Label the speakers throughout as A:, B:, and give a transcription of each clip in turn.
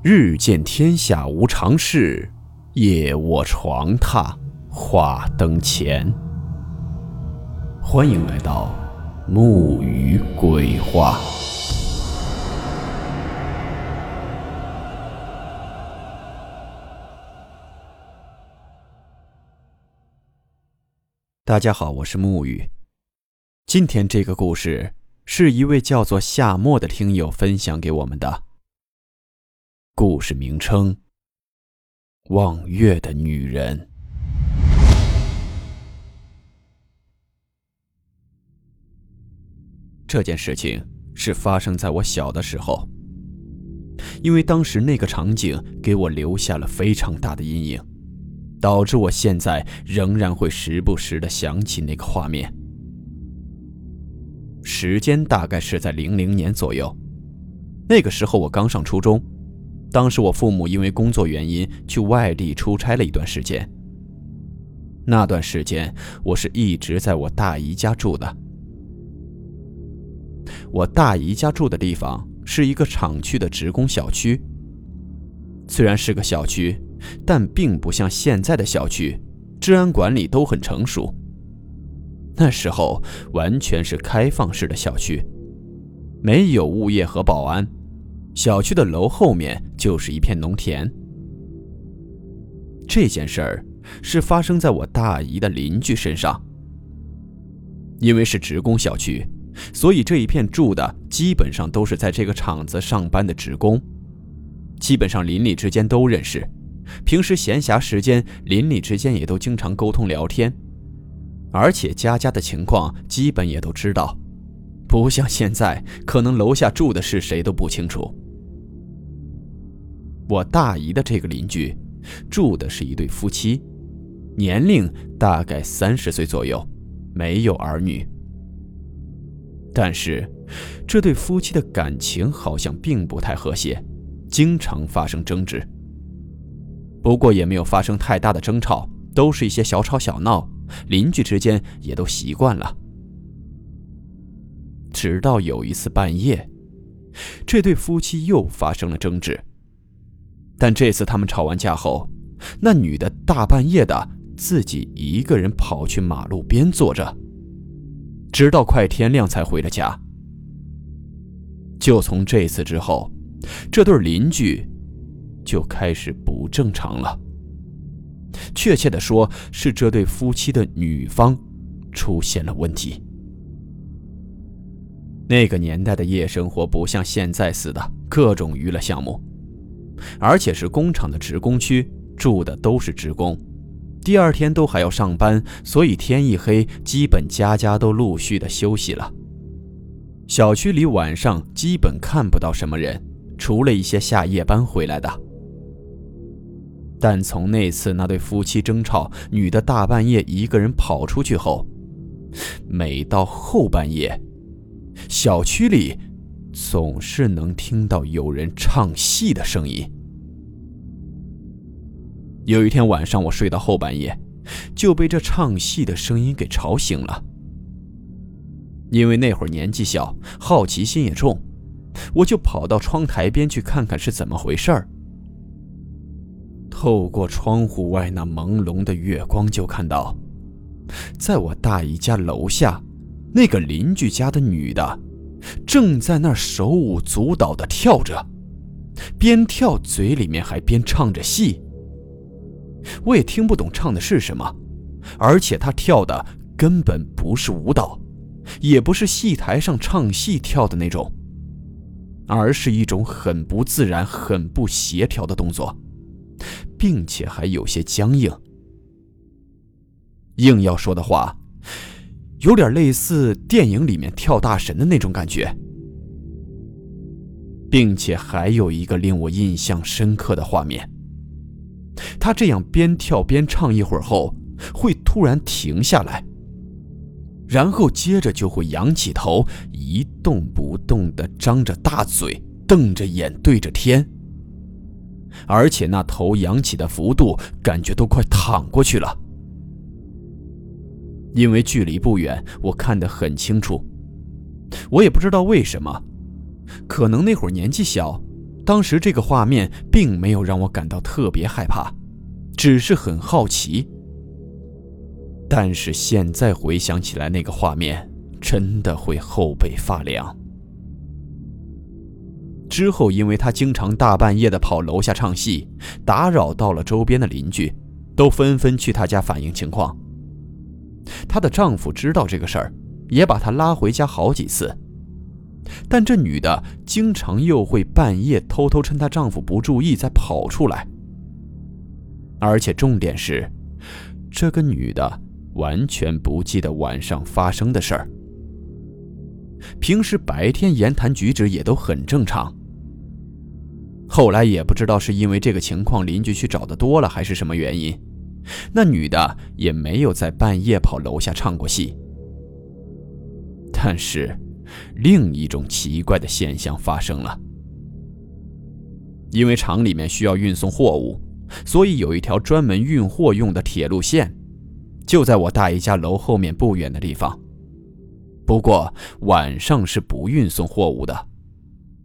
A: 日见天下无常事，夜卧床榻话灯前。欢迎来到木鱼鬼话。大家好，我是木鱼。今天这个故事是一位叫做夏末的听友分享给我们的。故事名称：望月的女人。这件事情是发生在我小的时候，因为当时那个场景给我留下了非常大的阴影，导致我现在仍然会时不时的想起那个画面。时间大概是在零零年左右，那个时候我刚上初中。当时我父母因为工作原因去外地出差了一段时间。那段时间，我是一直在我大姨家住的。我大姨家住的地方是一个厂区的职工小区。虽然是个小区，但并不像现在的小区，治安管理都很成熟。那时候完全是开放式的小区，没有物业和保安。小区的楼后面就是一片农田。这件事儿是发生在我大姨的邻居身上。因为是职工小区，所以这一片住的基本上都是在这个厂子上班的职工，基本上邻里之间都认识，平时闲暇时间邻里之间也都经常沟通聊天，而且家家的情况基本也都知道，不像现在可能楼下住的是谁都不清楚。我大姨的这个邻居，住的是一对夫妻，年龄大概三十岁左右，没有儿女。但是，这对夫妻的感情好像并不太和谐，经常发生争执。不过也没有发生太大的争吵，都是一些小吵小闹，邻居之间也都习惯了。直到有一次半夜，这对夫妻又发生了争执。但这次他们吵完架后，那女的大半夜的自己一个人跑去马路边坐着，直到快天亮才回了家。就从这次之后，这对邻居就开始不正常了。确切的说，是这对夫妻的女方出现了问题。那个年代的夜生活不像现在似的，各种娱乐项目。而且是工厂的职工区，住的都是职工，第二天都还要上班，所以天一黑，基本家家都陆续的休息了。小区里晚上基本看不到什么人，除了一些下夜班回来的。但从那次那对夫妻争吵，女的大半夜一个人跑出去后，每到后半夜，小区里。总是能听到有人唱戏的声音。有一天晚上，我睡到后半夜，就被这唱戏的声音给吵醒了。因为那会儿年纪小，好奇心也重，我就跑到窗台边去看看是怎么回事儿。透过窗户外那朦胧的月光，就看到，在我大姨家楼下，那个邻居家的女的。正在那儿手舞足蹈地跳着，边跳嘴里面还边唱着戏。我也听不懂唱的是什么，而且他跳的根本不是舞蹈，也不是戏台上唱戏跳的那种，而是一种很不自然、很不协调的动作，并且还有些僵硬。硬要说的话。有点类似电影里面跳大神的那种感觉，并且还有一个令我印象深刻的画面。他这样边跳边唱一会儿后，会突然停下来，然后接着就会仰起头，一动不动地张着大嘴，瞪着眼对着天，而且那头仰起的幅度，感觉都快躺过去了。因为距离不远，我看得很清楚。我也不知道为什么，可能那会儿年纪小，当时这个画面并没有让我感到特别害怕，只是很好奇。但是现在回想起来，那个画面真的会后背发凉。之后，因为他经常大半夜的跑楼下唱戏，打扰到了周边的邻居，都纷纷去他家反映情况。她的丈夫知道这个事儿，也把她拉回家好几次。但这女的经常又会半夜偷偷趁她丈夫不注意再跑出来，而且重点是，这个女的完全不记得晚上发生的事儿，平时白天言谈举止也都很正常。后来也不知道是因为这个情况邻居去找的多了，还是什么原因，那女的也没有在半夜跑楼下唱过戏，但是。另一种奇怪的现象发生了，因为厂里面需要运送货物，所以有一条专门运货用的铁路线，就在我大姨家楼后面不远的地方。不过晚上是不运送货物的，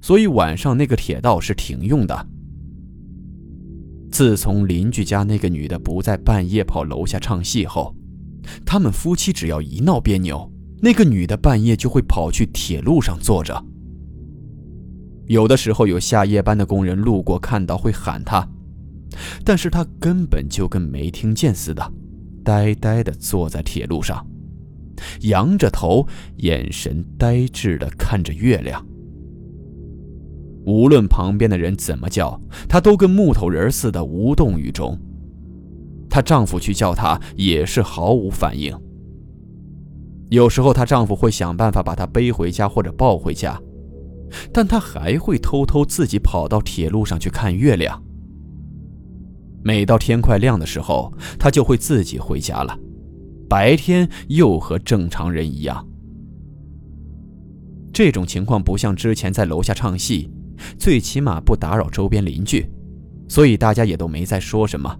A: 所以晚上那个铁道是停用的。自从邻居家那个女的不在半夜跑楼下唱戏后，他们夫妻只要一闹别扭。那个女的半夜就会跑去铁路上坐着，有的时候有下夜班的工人路过看到会喊她，但是她根本就跟没听见似的，呆呆的坐在铁路上，仰着头，眼神呆滞的看着月亮。无论旁边的人怎么叫，她都跟木头人似的无动于衷。她丈夫去叫她也是毫无反应。有时候她丈夫会想办法把她背回家或者抱回家，但她还会偷偷自己跑到铁路上去看月亮。每到天快亮的时候，她就会自己回家了，白天又和正常人一样。这种情况不像之前在楼下唱戏，最起码不打扰周边邻居，所以大家也都没再说什么，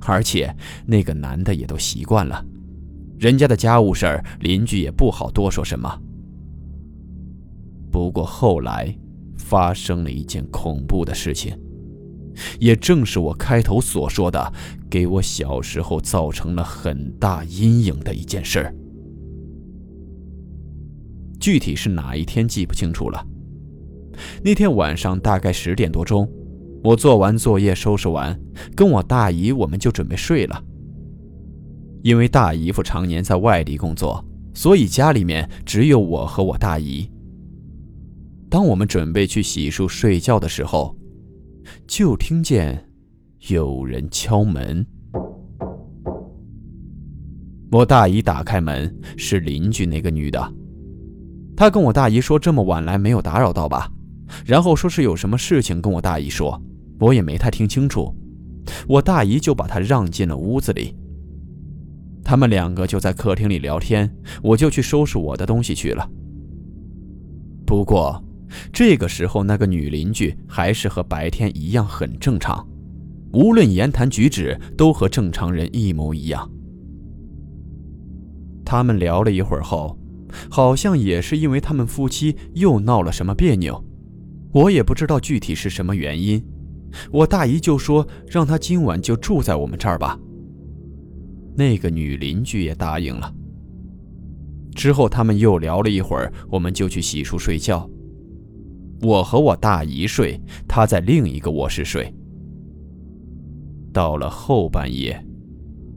A: 而且那个男的也都习惯了。人家的家务事儿，邻居也不好多说什么。不过后来发生了一件恐怖的事情，也正是我开头所说的，给我小时候造成了很大阴影的一件事。具体是哪一天记不清楚了。那天晚上大概十点多钟，我做完作业收拾完，跟我大姨我们就准备睡了。因为大姨夫常年在外地工作，所以家里面只有我和我大姨。当我们准备去洗漱睡觉的时候，就听见有人敲门。我大姨打开门，是邻居那个女的。她跟我大姨说这么晚来没有打扰到吧，然后说是有什么事情跟我大姨说，我也没太听清楚。我大姨就把她让进了屋子里。他们两个就在客厅里聊天，我就去收拾我的东西去了。不过，这个时候那个女邻居还是和白天一样很正常，无论言谈举止都和正常人一模一样。他们聊了一会儿后，好像也是因为他们夫妻又闹了什么别扭，我也不知道具体是什么原因。我大姨就说让他今晚就住在我们这儿吧。那个女邻居也答应了。之后他们又聊了一会儿，我们就去洗漱睡觉。我和我大姨睡，她在另一个卧室睡。到了后半夜，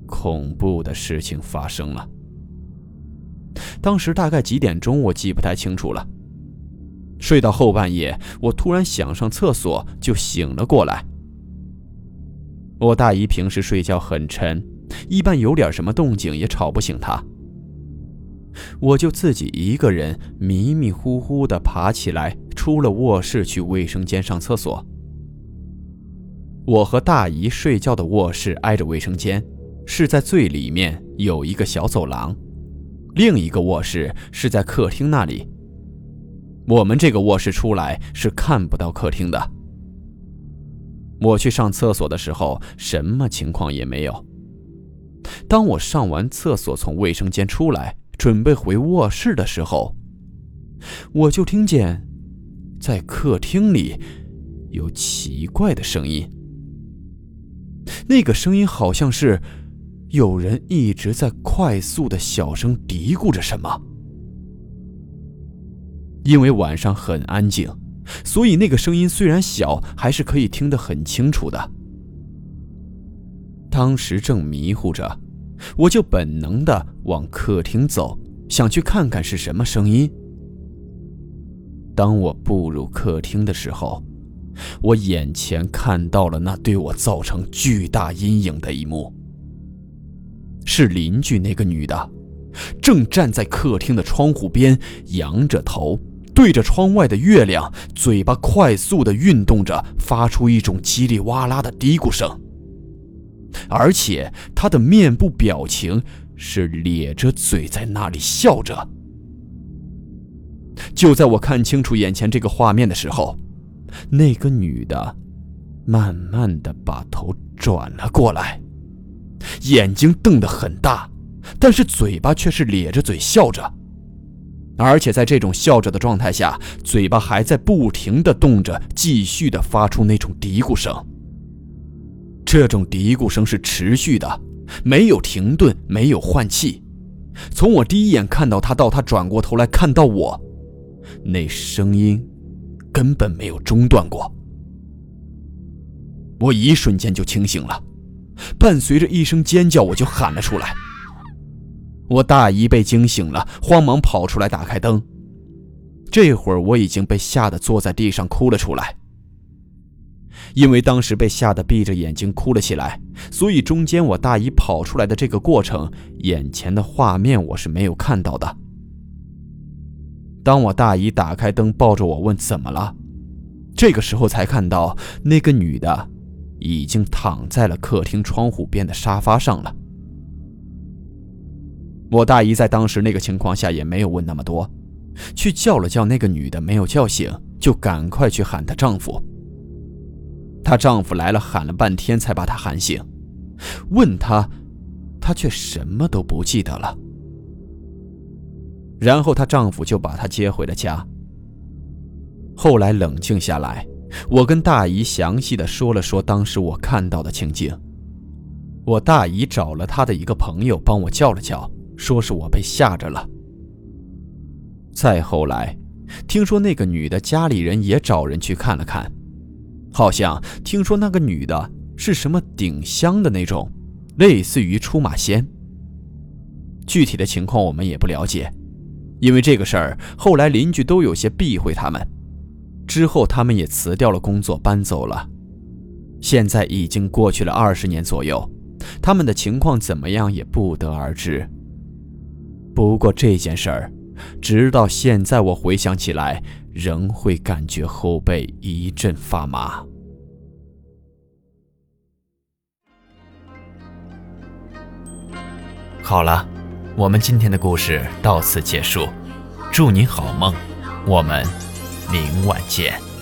A: 恐怖的事情发生了。当时大概几点钟，我记不太清楚了。睡到后半夜，我突然想上厕所，就醒了过来。我大姨平时睡觉很沉。一般有点什么动静也吵不醒她，我就自己一个人迷迷糊糊地爬起来，出了卧室去卫生间上厕所。我和大姨睡觉的卧室挨着卫生间，是在最里面有一个小走廊，另一个卧室是在客厅那里。我们这个卧室出来是看不到客厅的。我去上厕所的时候，什么情况也没有。当我上完厕所从卫生间出来，准备回卧室的时候，我就听见，在客厅里有奇怪的声音。那个声音好像是有人一直在快速的小声嘀咕着什么。因为晚上很安静，所以那个声音虽然小，还是可以听得很清楚的。当时正迷糊着，我就本能的往客厅走，想去看看是什么声音。当我步入客厅的时候，我眼前看到了那对我造成巨大阴影的一幕。是邻居那个女的，正站在客厅的窗户边，仰着头，对着窗外的月亮，嘴巴快速的运动着，发出一种叽里哇啦的嘀咕声。而且他的面部表情是咧着嘴在那里笑着。就在我看清楚眼前这个画面的时候，那个女的慢慢的把头转了过来，眼睛瞪得很大，但是嘴巴却是咧着嘴笑着，而且在这种笑着的状态下，嘴巴还在不停的动着，继续的发出那种嘀咕声。这种嘀咕声是持续的，没有停顿，没有换气。从我第一眼看到他到他转过头来看到我。那声音根本没有中断过，我一瞬间就清醒了，伴随着一声尖叫，我就喊了出来。我大姨被惊醒了，慌忙跑出来打开灯。这会儿我已经被吓得坐在地上哭了出来，因为当时被吓得闭着眼睛哭了起来，所以中间我大姨跑出来的这个过程，眼前的画面我是没有看到的。当我大姨打开灯，抱着我问怎么了，这个时候才看到那个女的已经躺在了客厅窗户边的沙发上了。我大姨在当时那个情况下也没有问那么多，去叫了叫那个女的，没有叫醒，就赶快去喊她丈夫。她丈夫来了，喊了半天才把她喊醒，问她，她却什么都不记得了。然后她丈夫就把她接回了家。后来冷静下来，我跟大姨详细的说了说当时我看到的情景。我大姨找了她的一个朋友帮我叫了叫，说是我被吓着了。再后来，听说那个女的家里人也找人去看了看，好像听说那个女的是什么顶香的那种，类似于出马仙。具体的情况我们也不了解。因为这个事儿，后来邻居都有些避讳他们，之后他们也辞掉了工作，搬走了。现在已经过去了二十年左右，他们的情况怎么样也不得而知。不过这件事儿，直到现在我回想起来，仍会感觉后背一阵发麻。好了。我们今天的故事到此结束，祝您好梦，我们明晚见。